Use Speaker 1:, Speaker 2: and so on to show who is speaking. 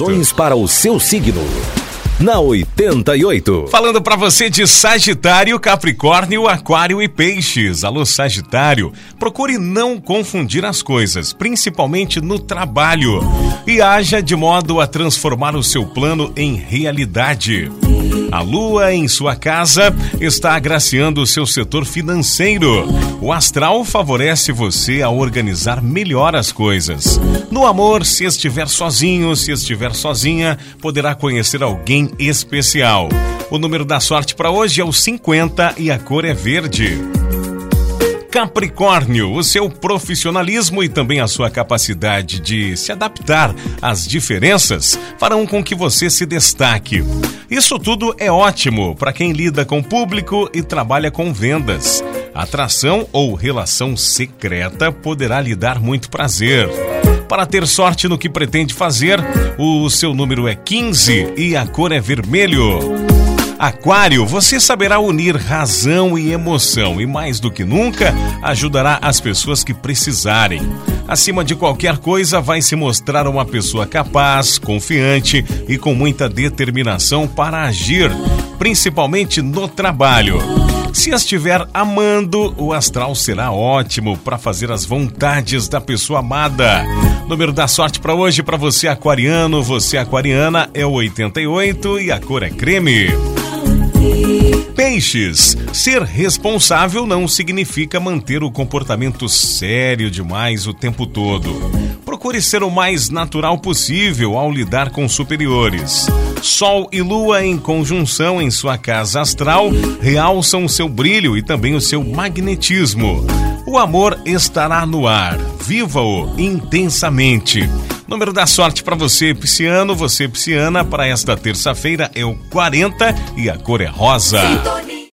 Speaker 1: Previsões para o seu signo na 88.
Speaker 2: Falando para você de Sagitário, Capricórnio, Aquário e Peixes. Alô, Sagitário, procure não confundir as coisas, principalmente no trabalho, e haja de modo a transformar o seu plano em realidade. A lua em sua casa está agraciando o seu setor financeiro. O astral favorece você a organizar melhor as coisas. No amor, se estiver sozinho, se estiver sozinha, poderá conhecer alguém especial. O número da sorte para hoje é o 50 e a cor é verde. Capricórnio, o seu profissionalismo e também a sua capacidade de se adaptar às diferenças farão com que você se destaque. Isso tudo é ótimo para quem lida com público e trabalha com vendas. Atração ou relação secreta poderá lhe dar muito prazer. Para ter sorte no que pretende fazer, o seu número é 15 e a cor é vermelho. Aquário, você saberá unir razão e emoção e, mais do que nunca, ajudará as pessoas que precisarem. Acima de qualquer coisa, vai se mostrar uma pessoa capaz, confiante e com muita determinação para agir, principalmente no trabalho. Se estiver amando, o astral será ótimo para fazer as vontades da pessoa amada. Número da sorte para hoje para você aquariano, você aquariana é o 88 e a cor é creme. Peixes. Ser responsável não significa manter o comportamento sério demais o tempo todo. Procure ser o mais natural possível ao lidar com superiores. Sol e Lua em conjunção em sua casa astral realçam seu brilho e também o seu magnetismo. O amor estará no ar. Viva-o intensamente. Número da sorte para você, pisciano, você pisciana, para esta terça-feira é o 40 e a cor é rosa.